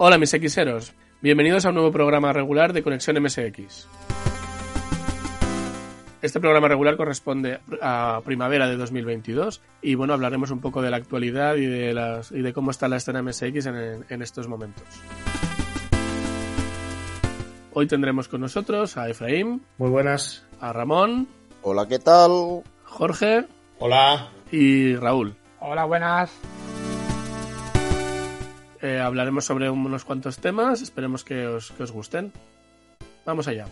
Hola mis Xeros, bienvenidos a un nuevo programa regular de Conexión MSX. Este programa regular corresponde a primavera de 2022 y bueno, hablaremos un poco de la actualidad y de, las, y de cómo está la escena MSX en, en estos momentos. Hoy tendremos con nosotros a Efraín. Muy buenas. A Ramón. Hola, ¿qué tal? Jorge. Hola. Y Raúl. Hola, buenas. Eh, hablaremos sobre unos cuantos temas, esperemos que os, que os gusten. Vamos allá.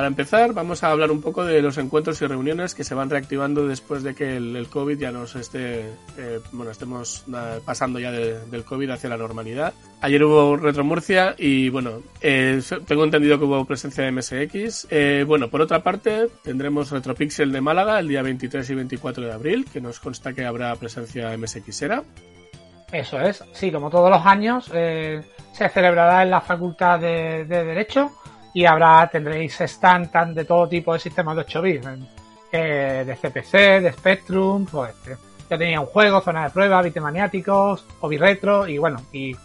Para empezar, vamos a hablar un poco de los encuentros y reuniones que se van reactivando después de que el, COVID ya nos esté, eh, bueno, estemos eh, pasando ya de, del COVID hacia la normalidad. Ayer hubo Retro Murcia y, bueno, eh, tengo entendido que hubo presencia de MSX. Eh, bueno, por otra parte, tendremos Retropixel de Málaga el día 23 y 24 de abril, que nos consta que habrá presencia MSXera. Eso es, sí, como todos los años, se celebrará en la Facultad de Derecho y habrá tendréis stand tan de todo tipo de sistemas de 8 bits eh, de CPC, de Spectrum, pues eh, ya tenía un juego, zona de prueba, bitemaniáticos, hobby retro y bueno, y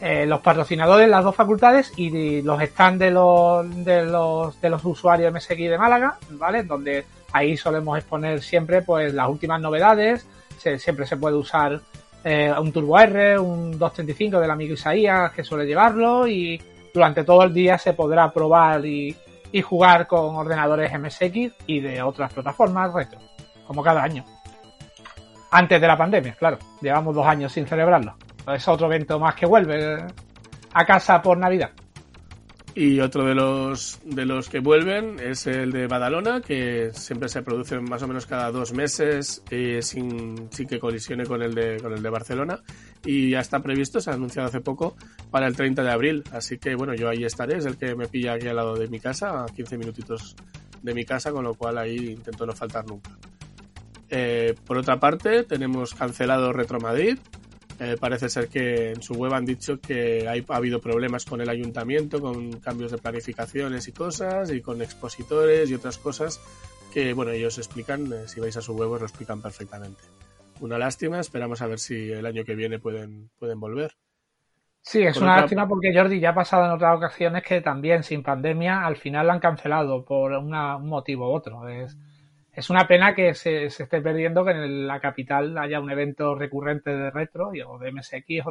eh, los patrocinadores, las dos facultades y de, los stands de los, de los de los usuarios MSX de Málaga, ¿vale? Donde ahí solemos exponer siempre pues las últimas novedades, se, siempre se puede usar eh, un Turbo R, un 235 del amigo Isaías que suele llevarlo y durante todo el día se podrá probar y, y, jugar con ordenadores MSX y de otras plataformas retro, como cada año. Antes de la pandemia, claro. Llevamos dos años sin celebrarlo. Es otro evento más que vuelve a casa por Navidad. Y otro de los, de los que vuelven es el de Badalona, que siempre se produce más o menos cada dos meses eh, sin, sin, que colisione con el, de, con el de Barcelona. Y ya está previsto, se ha anunciado hace poco, para el 30 de abril. Así que bueno, yo ahí estaré, es el que me pilla aquí al lado de mi casa, a 15 minutitos de mi casa, con lo cual ahí intento no faltar nunca. Eh, por otra parte, tenemos cancelado Retro Madrid, eh, parece ser que en su web han dicho que hay, ha habido problemas con el ayuntamiento, con cambios de planificaciones y cosas, y con expositores y otras cosas que, bueno, ellos explican, eh, si vais a su web os lo explican perfectamente. Una lástima, esperamos a ver si el año que viene pueden, pueden volver. Sí, es por una otra... lástima porque Jordi ya ha pasado en otras ocasiones que también sin pandemia al final lo han cancelado por una, un motivo u otro. Es, es una pena que se, se, esté perdiendo que en la capital haya un evento recurrente de retro o de MSX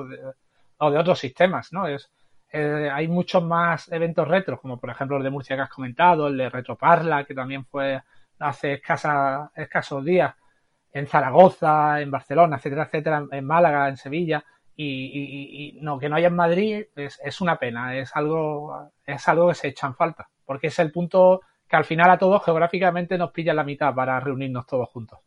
o de, otros sistemas, ¿no? Es, eh, hay muchos más eventos retro, como por ejemplo el de Murcia que has comentado, el de Retroparla, que también fue hace escasa, escasos días, en Zaragoza, en Barcelona, etcétera, etcétera, en Málaga, en Sevilla, y, y, y no, que no haya en Madrid es, es una pena, es algo, es algo que se echa en falta, porque es el punto que al final a todos geográficamente nos pilla la mitad para reunirnos todos juntos.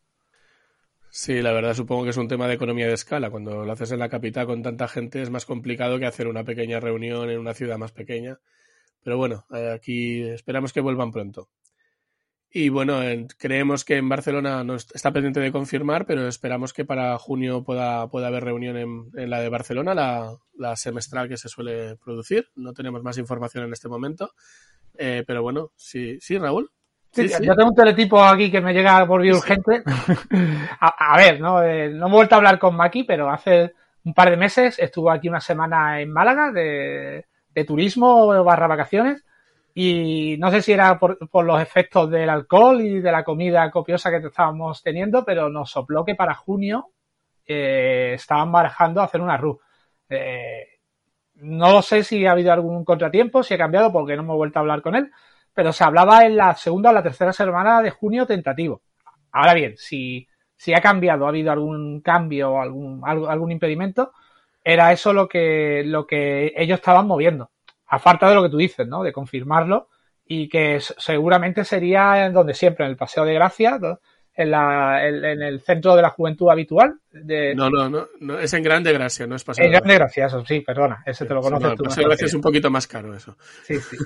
Sí, la verdad supongo que es un tema de economía de escala. Cuando lo haces en la capital con tanta gente es más complicado que hacer una pequeña reunión en una ciudad más pequeña. Pero bueno, aquí esperamos que vuelvan pronto. Y bueno, creemos que en Barcelona está pendiente de confirmar, pero esperamos que para junio pueda, pueda haber reunión en, la de Barcelona, la semestral que se suele producir. No tenemos más información en este momento. Eh, pero bueno, sí, sí, Raúl. Sí, sí, yo tengo un teletipo aquí que me llega por vía urgente. a, a, ver, ¿no? Eh, no he vuelto a hablar con Maki, pero hace un par de meses, estuvo aquí una semana en Málaga de, de turismo barra vacaciones y no sé si era por, por, los efectos del alcohol y de la comida copiosa que estábamos teniendo, pero nos sopló que para junio eh, estaban barajando hacer una RU. Eh, no sé si ha habido algún contratiempo, si ha cambiado, porque no hemos vuelto a hablar con él, pero se hablaba en la segunda o la tercera semana de junio tentativo. Ahora bien, si, si ha cambiado, ha habido algún cambio o algún, algún impedimento, era eso lo que, lo que ellos estaban moviendo a falta de lo que tú dices, ¿no? De confirmarlo y que seguramente sería en donde siempre, en el Paseo de Gracia, en, la, en, el centro de la juventud habitual. De... No, no, no, no, es en Grande Gracia, no es Paseo En Grande Gracia, eso sí, perdona, ese te lo conoces no, tú. Paseo Gracia es un poquito más caro eso. Sí, sí.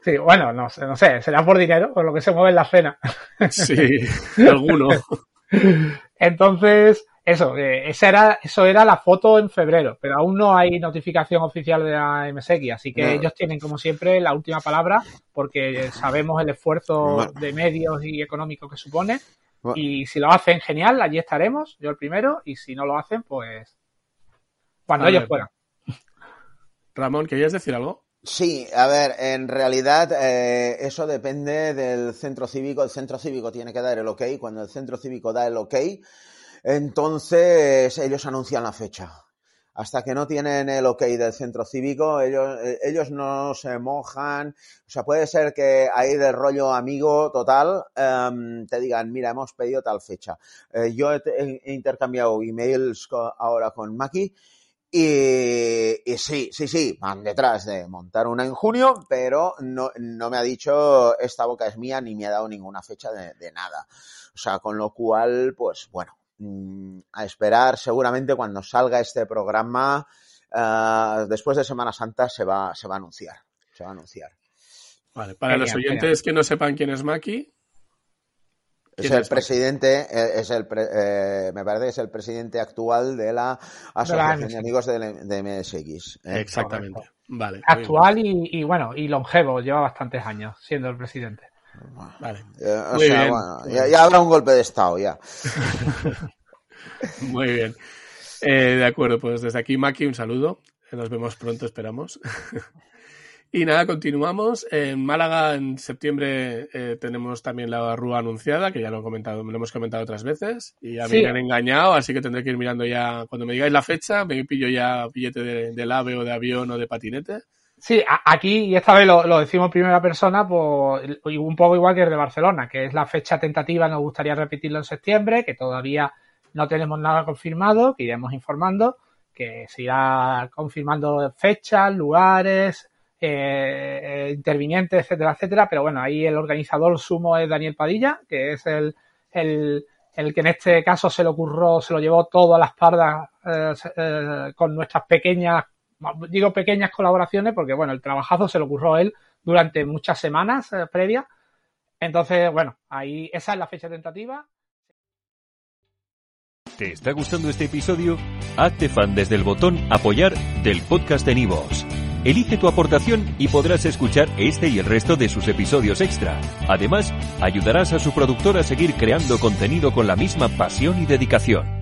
Sí, bueno, no, no sé, será por dinero, por lo que se mueve en la cena. Sí, alguno. Entonces, eso, eh, esa era, eso era la foto en febrero, pero aún no hay notificación oficial de la MSX, así que ellos tienen como siempre la última palabra porque sabemos el esfuerzo de medios y económico que supone y si lo hacen genial, allí estaremos, yo el primero, y si no lo hacen, pues cuando ellos puedan. Ramón, ¿querías decir algo? Sí, a ver, en realidad eh, eso depende del centro cívico. El centro cívico tiene que dar el ok. Cuando el centro cívico da el ok, entonces ellos anuncian la fecha. Hasta que no tienen el ok del centro cívico, ellos, eh, ellos no se mojan. O sea, puede ser que ahí del rollo amigo total um, te digan, mira, hemos pedido tal fecha. Eh, yo he, intercambiado emails ahora con Maki y, y, sí, sí, sí, van detrás de montar una en junio, pero no, no me ha dicho esta boca es mía ni me ha dado ninguna fecha de, de nada. O sea, con lo cual, pues bueno, a esperar seguramente cuando salga este programa uh, después de Semana Santa se va, se va a anunciar. Se va a anunciar. Vale, para los oyentes que no sepan quién es Maki. Es el es presidente, eh, es el pre, eh, me parece que es el presidente actual de la Asociación de, Amigos de, de MSX. ¿eh? Exactamente. Vale. Actual y, y, bueno, y longevo, lleva bastantes años siendo el presidente. Vale. Eh, o Muy sea, bien. Bueno, ya, ya, habrá un golpe de Estado, ya. Muy bien. Eh, de acuerdo, pues desde aquí, Maki, un saludo. Nos vemos pronto, esperamos. y nada, continuamos. En Málaga, en septiembre, eh, tenemos también la rúa anunciada, que ya lo, he comentado, lo hemos comentado otras veces. Y ya sí. me han engañado, así que tendré que ir mirando ya. Cuando me digáis la fecha, me pillo ya billete de, del AVE o de avión o de patinete. Sí, aquí, y esta vez lo, lo decimos en primera persona, pues un poco igual que el de Barcelona, que es la fecha tentativa, nos gustaría repetirlo en septiembre, que todavía no tenemos nada confirmado, que iremos informando, que se irá confirmando fechas, lugares, eh, intervinientes, etcétera, etcétera, pero bueno, ahí el organizador sumo es Daniel Padilla, que es el, el, el que en este caso se le ocurrió, se lo llevó todo a las pardas eh, eh, con nuestras pequeñas digo pequeñas colaboraciones porque, bueno, el trabajazo se lo ocurrió él durante muchas semanas eh, previas. Entonces, bueno, ahí esa es la fecha tentativa. ¿Te está gustando este episodio? Hazte fan desde el botón apoyar del podcast de Nivos. Elige tu aportación y podrás escuchar este y el resto de sus episodios extra. Además, ayudarás a su productor a seguir creando contenido con la misma pasión y dedicación.